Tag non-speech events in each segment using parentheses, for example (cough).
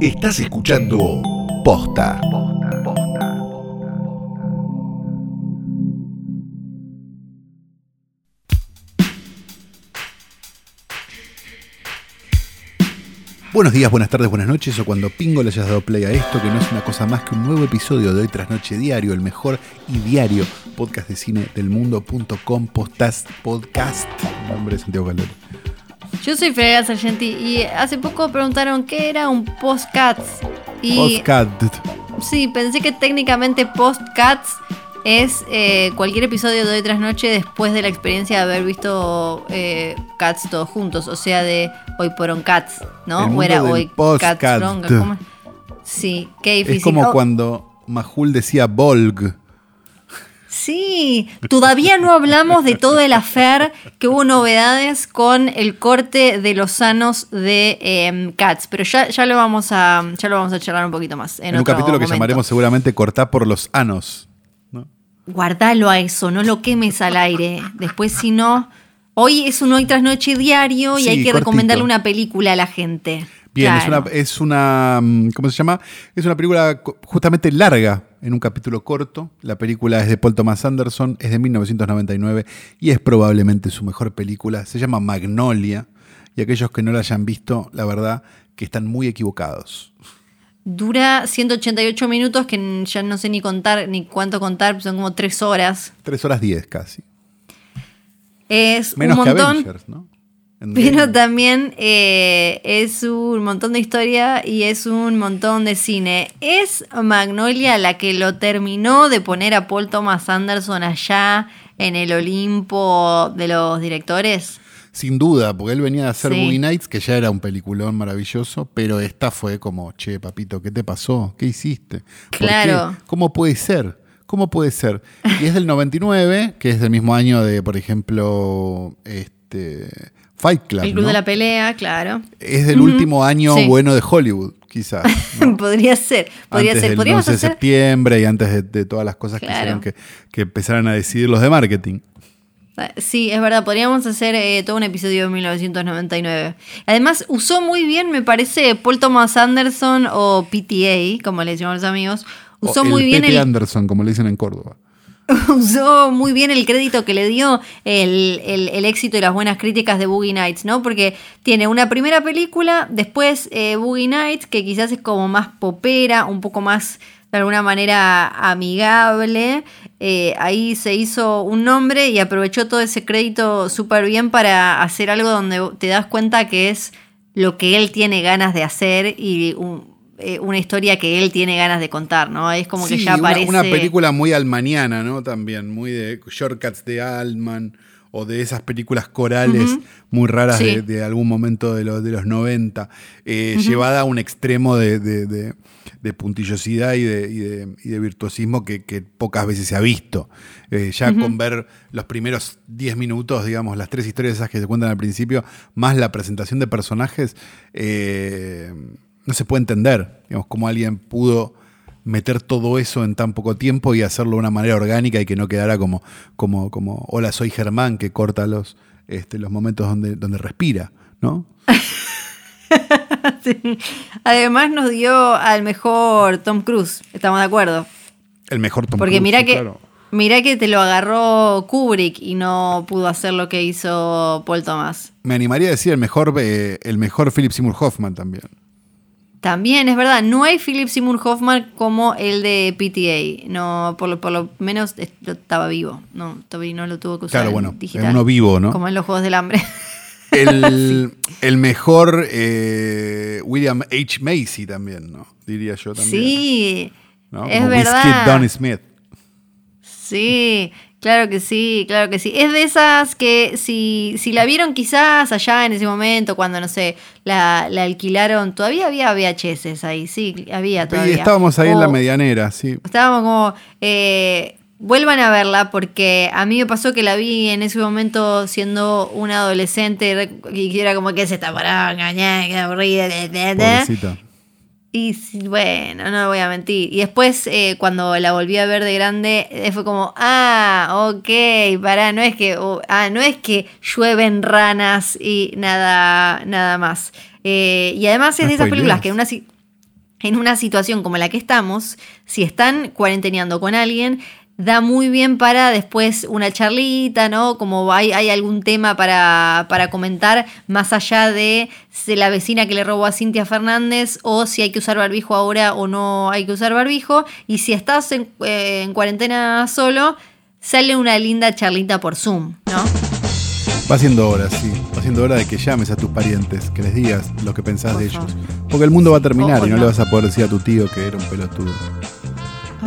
Estás escuchando Posta. Buenos días, buenas tardes, buenas noches o cuando Pingo le hayas dado play a esto, que no es una cosa más que un nuevo episodio de Hoy Tras Noche Diario, el mejor y diario podcast de cine del mundo.com, podcast, podcast, nombre de Santiago Calderón. Yo soy Frederica Sargenti y hace poco preguntaron qué era un postcats. Y Podcast. sí, pensé que técnicamente postcats es eh, cualquier episodio de hoy tras noche después de la experiencia de haber visto eh, Cats todos juntos, o sea, de hoy por on Cats, ¿no? El o mundo era del hoy postcat. Cats. Sí, qué difícil. Es como Oh, cuando Majul decía Volg. Sí, todavía no hablamos de todo el affair, que hubo novedades con el corte de los sanos de em, Cats, pero ya, ya lo vamos a ya lo vamos a charlar un poquito más. En, En, un otro capítulo que llamaremos seguramente Cortá por los anos. ¿no? Guardalo a eso, no lo quemes al aire. Después, si no. Hoy es un hoy tras noche diario y Sí, hay que cortito. recomendarle una película a la gente. Bien, Claro. es una, es una. mm, ¿Cómo se llama? Es una película justamente larga, en un capítulo corto. La película es de Paul Thomas Anderson, es de 1999 y es probablemente su mejor película. Se llama Magnolia. Y aquellos que no la hayan visto, la verdad que están muy equivocados. Dura 188 minutos, que ya no sé ni contar, ni cuánto contar, son como tres horas. 3 horas 10 casi. Es Menos un que. Avengers, ¿no? Pero también eh, es un montón de historia y es un montón de cine. ¿Es Magnolia la que lo terminó de poner a Paul Thomas Anderson allá en el Olimpo de los directores? Sin duda, porque él venía a hacer Sí. Boogie Nights, que ya era un peliculón maravilloso, pero esta fue como, che, papito, ¿qué te pasó? ¿Qué hiciste? ¿Por Claro. qué? ¿Cómo puede ser? ¿Cómo puede ser? Y es del 99, que es del mismo año de, por ejemplo, este, Fight Club. el Club ¿no? de la Pelea, claro. Es del último año Sí. bueno de Hollywood, quizás. ¿no? (laughs) podría ser, podría antes ser. del Podríamos 11 de hacer. septiembre y antes de, de todas las cosas que hicieron que, que empezaran a decidir los de marketing. Sí, es verdad, podríamos hacer eh, todo un episodio de 1999. Además, usó muy bien, me parece, Paul Thomas Anderson o PTA, como le decimos los amigos. Usó O muy el bien Pepe el, Anderson, como le dicen en Córdoba. (laughs) usó muy bien el crédito que le dio el, el- éxito y las buenas críticas de Boogie Nights, ¿no? Porque tiene una primera película, después eh, Boogie Nights, que quizás es como más popera, un poco más de alguna manera amigable. Eh, ahí se hizo un nombre y aprovechó todo ese crédito súper bien para hacer algo donde te das cuenta que es lo que él tiene ganas de hacer y un- eh, una historia que él tiene ganas de contar, ¿no? Es como que ya una- aparece... Una, película muy almaniana, ¿no? También, muy de Shortcuts de Altman o de esas películas corales muy raras Sí. de, de algún momento de, los de los 90, eh, llevada a un extremo de, de- puntillosidad y de, y de- y virtuosismo que, que pocas veces se ha visto. Eh, ya con ver los primeros 10 minutos, digamos, las tres historias esas que se cuentan al principio, más la presentación de personajes, eh, no se puede entender, digamos, cómo alguien pudo meter todo eso en tan poco tiempo y hacerlo de una manera orgánica y que no quedara como, como, como hola, soy Germán, que corta los, este, los momentos donde, donde respira, ¿no? (laughs) Sí. Además nos dio al mejor Tom Cruise, estamos de acuerdo. El mejor Tom Porque Cruise, mira sí, que claro. mira que te lo agarró Kubrick y no pudo hacer lo que hizo Paul Thomas. Me animaría a decir el mejor, eh, el mejor Philip Seymour Hoffman también. También es verdad, no hay Philip Seymour Hoffman como el de PTA. No, por lo, por lo menos est- estaba vivo. No, todavía no lo tuvo que usar Claro, en bueno, digital. es uno vivo, ¿no? Como en los Juegos del Hambre. (laughs) El, (laughs) el mejor eh, William H. Macy también, ¿no? Diría yo también. sí, ¿no? es Como verdad. Donny Smith. Sí, claro que sí, claro que sí. Es de esas que si, si la vieron quizás allá en ese momento, cuando, no sé, la, la alquilaron, todavía había VHS ahí, sí, había Y todavía. estábamos ahí en la medianera, sí. Estábamos como, eh, vuelvan a verla porque a mí me pasó que la vi en ese momento siendo una adolescente y era como que se está parada, que aburrida. Pobrecita. Y bueno, no voy a mentir. Y después, eh, cuando la volví a ver de grande, eh, fue como, ah, ok, pará, no es que, oh, ah, no es que llueven ranas y nada, nada más. Eh, y además es No de esas películas que una si- en una situación como la que estamos, si están cuarenteneando con alguien, da muy bien para después una charlita, ¿no? Como hay, hay algún tema para, para, comentar más allá de si la vecina que le robó a Cintia Fernández o si hay que usar barbijo ahora o no hay que usar barbijo. Y si estás en, eh, en cuarentena solo, sale una linda charlita por Zoom, ¿no? Va siendo hora, sí. Va siendo hora de que llames a tus parientes, que les digas lo que pensás de ellos. Porque el mundo va a terminar y no, le vas a poder decir a tu tío que era un pelotudo.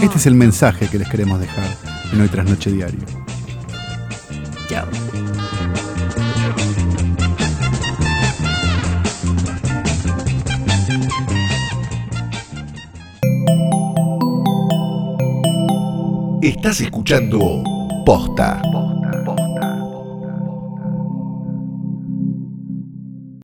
Este es el mensaje que les queremos dejar en Hoy Tras Noche Diario. Chao. Estás escuchando Posta.